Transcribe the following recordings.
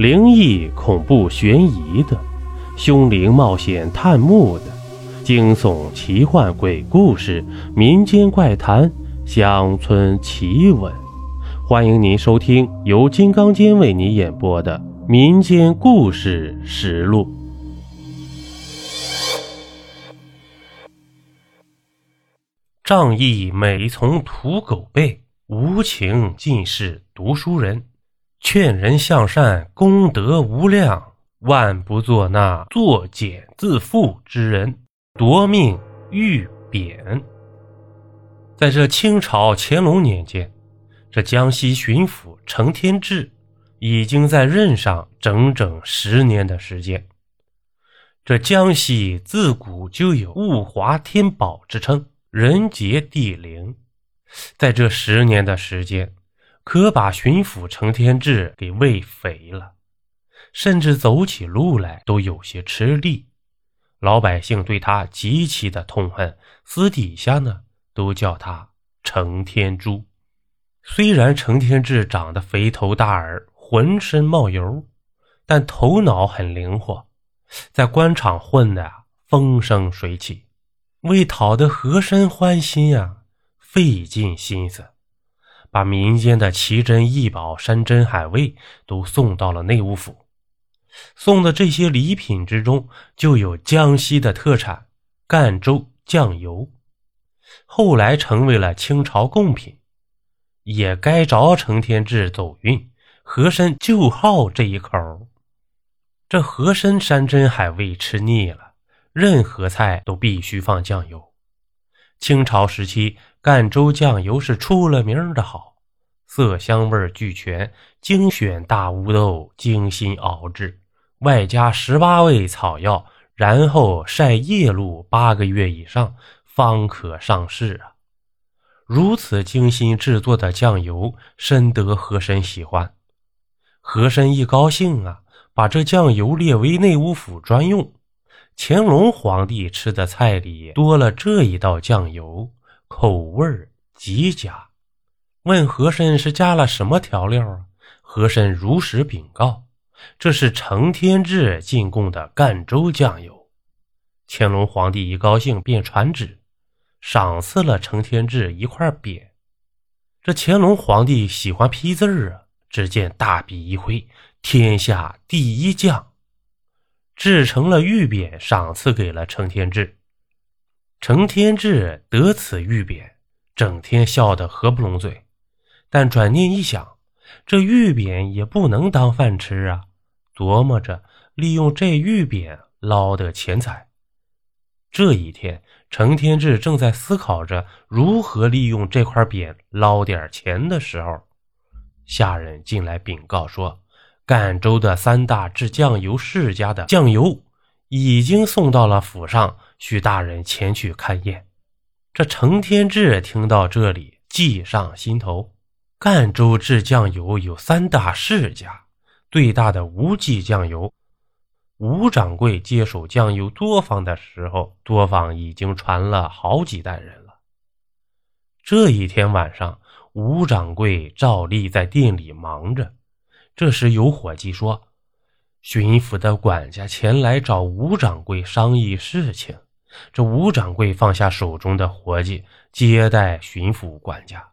灵异、恐怖、悬疑的，凶灵冒险探墓的，惊悚、奇幻、鬼故事、民间怪谈、乡村奇闻，欢迎您收听由金刚间为你演播的《民间故事实录》。仗义每从屠狗辈，无情尽是读书人。劝人向善，功德无量，万不做那作茧自缚之人，夺命欲贬。在这清朝乾隆年间，这江西巡抚程天志已经在任上整整十年的时间。这江西自古就有物华天宝之称，人杰地灵。在这十年的时间，可把巡抚程天志给喂肥了，甚至走起路来都有些吃力。老百姓对他极其的痛恨，私底下呢都叫他程天珠。虽然程天志长得肥头大耳，浑身冒油，但头脑很灵活，在官场混的风生水起，为讨得和珅欢心呀，费尽心思。把民间的奇珍异宝、山珍海味都送到了内务府。送的这些礼品之中，就有江西的特产赣州酱油，后来成为了清朝贡品。也该着成天志走运，和珅就好这一口。这和珅山珍海味吃腻了，任何菜都必须放酱油。清朝时期。赣州酱油是出了名的好，色香味俱全，精选大乌豆精心熬制，外加十八味草药，然后晒夜露八个月以上，方可上市啊！如此精心制作的酱油，深得和珅喜欢。和珅一高兴啊，把这酱油列为内务府专用。乾隆皇帝吃的菜里多了这一道酱油。口味极佳，问和珅是加了什么调料啊？和珅如实禀告，这是程天志进贡的赣州酱油。乾隆皇帝一高兴，便传旨，赏赐了程天志一块匾。这乾隆皇帝喜欢批字儿啊，只见大笔一挥，“天下第一酱”，制成了玉匾，赏赐给了程天志。程天志得此玉匾，整天笑得合不拢嘴。但转念一想，这玉匾也不能当饭吃啊！琢磨着利用这玉匾捞得钱财。这一天，程天志正在思考着如何利用这块匾捞点钱的时候，下人进来禀告说，赣州的三大制酱油世家的酱油已经送到了府上。许大人前去勘验。这程天志听到这里，计上心头。赣州制酱油有三大世家，最大的吴记酱油。吴掌柜接手酱油作坊的时候，作坊已经传了好几代人了。这一天晚上，吴掌柜照例在店里忙着。这时有伙计说：“巡抚的管家前来找吴掌柜商议事情。”这吴掌柜放下手中的活计，接待巡抚管家。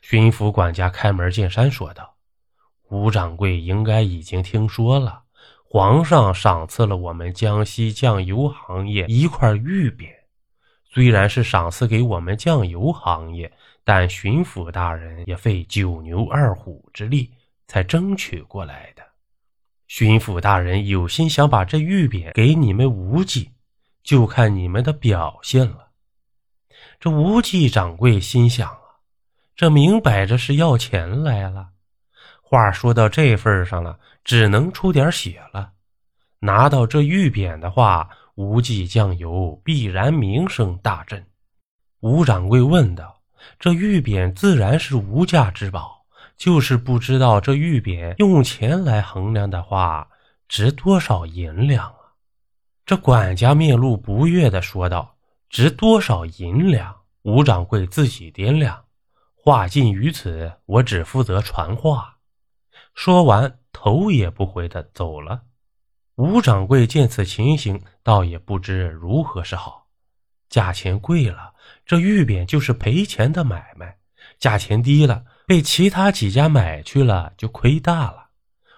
巡抚管家开门见山说道：“吴掌柜应该已经听说了，皇上赏赐了我们江西酱油行业一块玉匾。虽然是赏赐给我们酱油行业，但巡抚大人也费九牛二虎之力才争取过来的。巡抚大人有心想把这玉匾给你们无忌。”就看你们的表现了。这无忌掌柜心想啊，这明摆着是要钱来了。话说到这份上了，只能出点血了。拿到这玉匾的话，无忌酱油必然名声大振。吴掌柜问道：“这玉匾自然是无价之宝，就是不知道这玉匾用钱来衡量的话，值多少银两啊？”这管家面露不悦地说道：“值多少银两？吴掌柜自己掂量。话尽于此，我只负责传话。”说完，头也不回的走了。吴掌柜见此情形，倒也不知如何是好。价钱贵了，这玉匾就是赔钱的买卖；价钱低了，被其他几家买去了，就亏大了。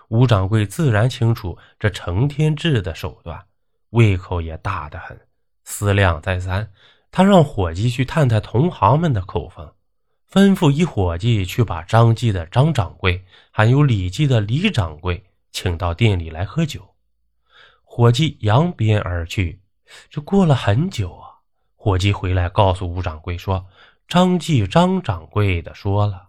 吴掌柜自然清楚这成天志的手段，胃口也大得很。思量再三，他让伙计去探探同行们的口风。吩咐一伙计去把张记的张掌柜，还有李记的李掌柜请到店里来喝酒。伙计扬鞭而去。这过了很久啊，伙计回来告诉吴掌柜说：“张记张掌柜的说了，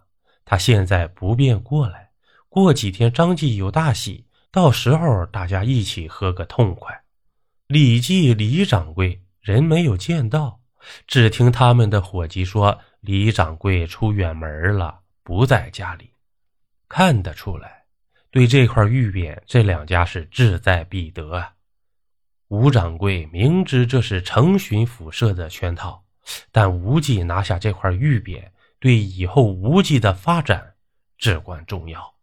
他现在不便过来。过几天张记有大喜，到时候大家一起喝个痛快。”李记李掌柜人没有见到，只听他们的伙计说。李掌柜出远门了，不在家里。看得出来，对这块玉匾，这两家是志在必得啊。吴掌柜明知这是成巡抚设的圈套，但无忌拿下这块玉匾，对以后无忌的发展至关重要。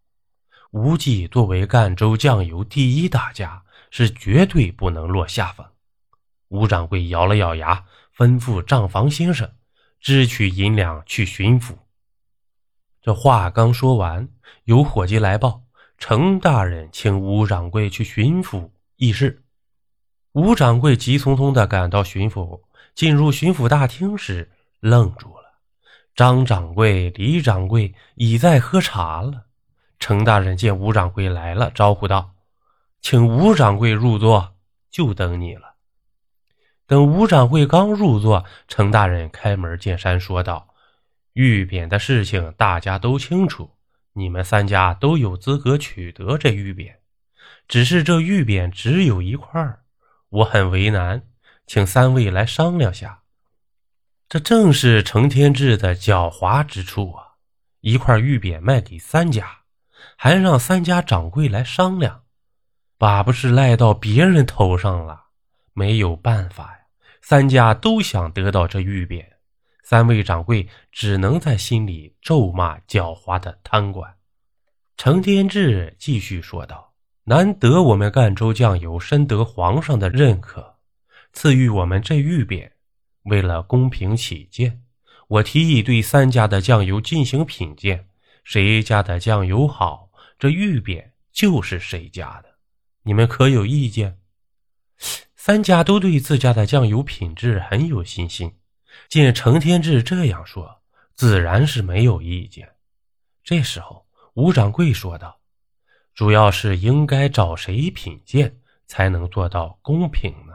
无忌作为赣州酱油第一大家，是绝对不能落下风。吴掌柜咬了咬牙，吩咐账房先生。支取银两去巡抚。这话刚说完，有伙计来报：程大人请吴掌柜去巡抚议事。吴掌柜急匆匆地赶到巡抚，进入巡抚大厅时愣住了。张掌柜、李掌柜已在喝茶了。程大人见吴掌柜来了，招呼道：“请吴掌柜入座，就等你了。”等吴掌柜刚入座，程大人开门见山说道：“玉匾的事情大家都清楚，你们三家都有资格取得这玉匾，只是这玉匾只有一块我很为难，请三位来商量下。”这正是程天志的狡猾之处啊！一块玉匾卖给三家，还让三家掌柜来商量，把不是赖到别人头上了？没有办法呀。三家都想得到这玉匾，三位掌柜只能在心里咒骂狡猾的贪官。程天志继续说道：“难得我们赣州酱油深得皇上的认可，赐予我们这玉匾。为了公平起见，我提议对三家的酱油进行品鉴，谁家的酱油好，这玉匾就是谁家的。你们可有意见？”三家都对自家的酱油品质很有信心，见程天志这样说，自然是没有意见。这时候，吴掌柜说道：“主要是应该找谁品鉴，才能做到公平呢？”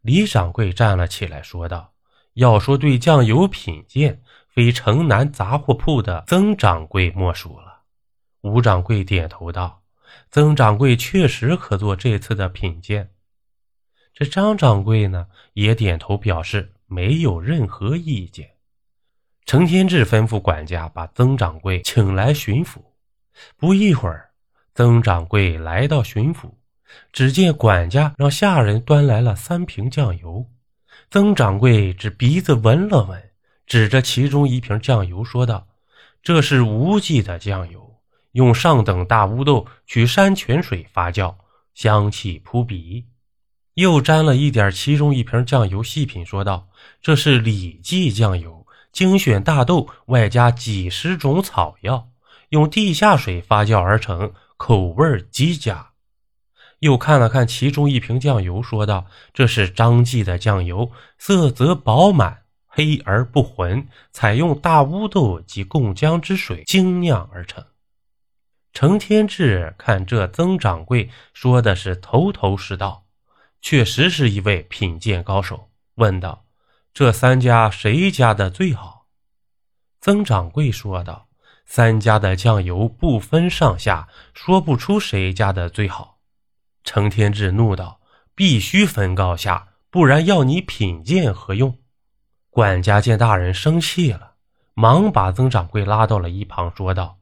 李掌柜站了起来，说道：“要说对酱油品鉴，非城南杂货铺的曾掌柜莫属了。”吴掌柜点头道：“曾掌柜确实可做这次的品鉴。”这张掌柜呢，也点头表示没有任何意见。程天志吩咐管家把曾掌柜请来巡抚。不一会儿，曾掌柜来到巡抚，只见管家让下人端来了三瓶酱油。曾掌柜只鼻子闻了闻，指着其中一瓶酱油说道：“这是无忌的酱油，用上等大乌豆取山泉水发酵，香气扑鼻。”又沾了一点其中一瓶酱油，细品说道：“这是李记酱油，精选大豆，外加几十种草药，用地下水发酵而成，口味极佳。”又看了看其中一瓶酱油，说道：“这是张记的酱油，色泽饱满，黑而不浑，采用大乌豆及贡浆之水精酿而成。”程天志看这曾掌柜说的是头头是道。确实是一位品鉴高手，问道：“这三家谁家的最好？”曾掌柜说道：“三家的酱油不分上下，说不出谁家的最好。”程天志怒道：“必须分高下，不然要你品鉴何用？”管家见大人生气了，忙把曾掌柜拉到了一旁，说道：“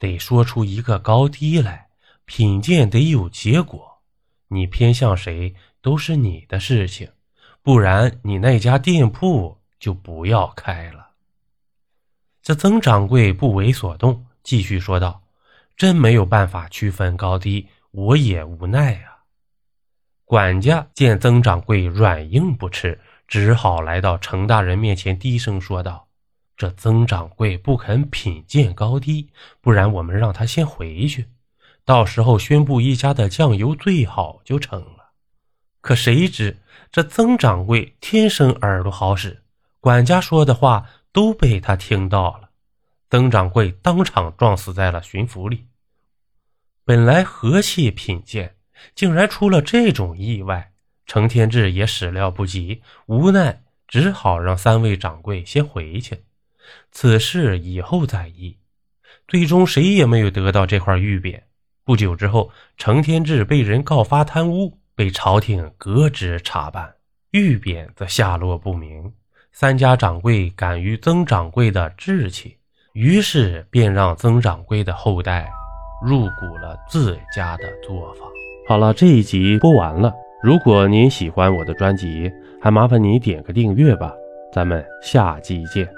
得说出一个高低来，品鉴得有结果。”你偏向谁都是你的事情，不然你那家店铺就不要开了。这曾掌柜不为所动，继续说道：“真没有办法区分高低，我也无奈啊。管家见曾掌柜软硬不吃，只好来到程大人面前，低声说道：“这曾掌柜不肯品鉴高低，不然我们让他先回去，到时候宣布一家的酱油最好就成了。”可谁知这曾掌柜天生耳朵好使，管家说的话都被他听到了。曾掌柜当场撞死在了巡抚里。本来和气品鉴。竟然出了这种意外，程天志也始料不及，无奈只好让三位掌柜先回去，此事以后再议。最终谁也没有得到这块玉匾。不久之后，程天志被人告发贪污，被朝廷革职查办，玉匾则下落不明。三家掌柜敢于曾掌柜的志气，于是便让曾掌柜的后代入股了自家的作坊。好了，这一集播完了。如果您喜欢我的专辑，还麻烦你点个订阅吧。咱们下期见。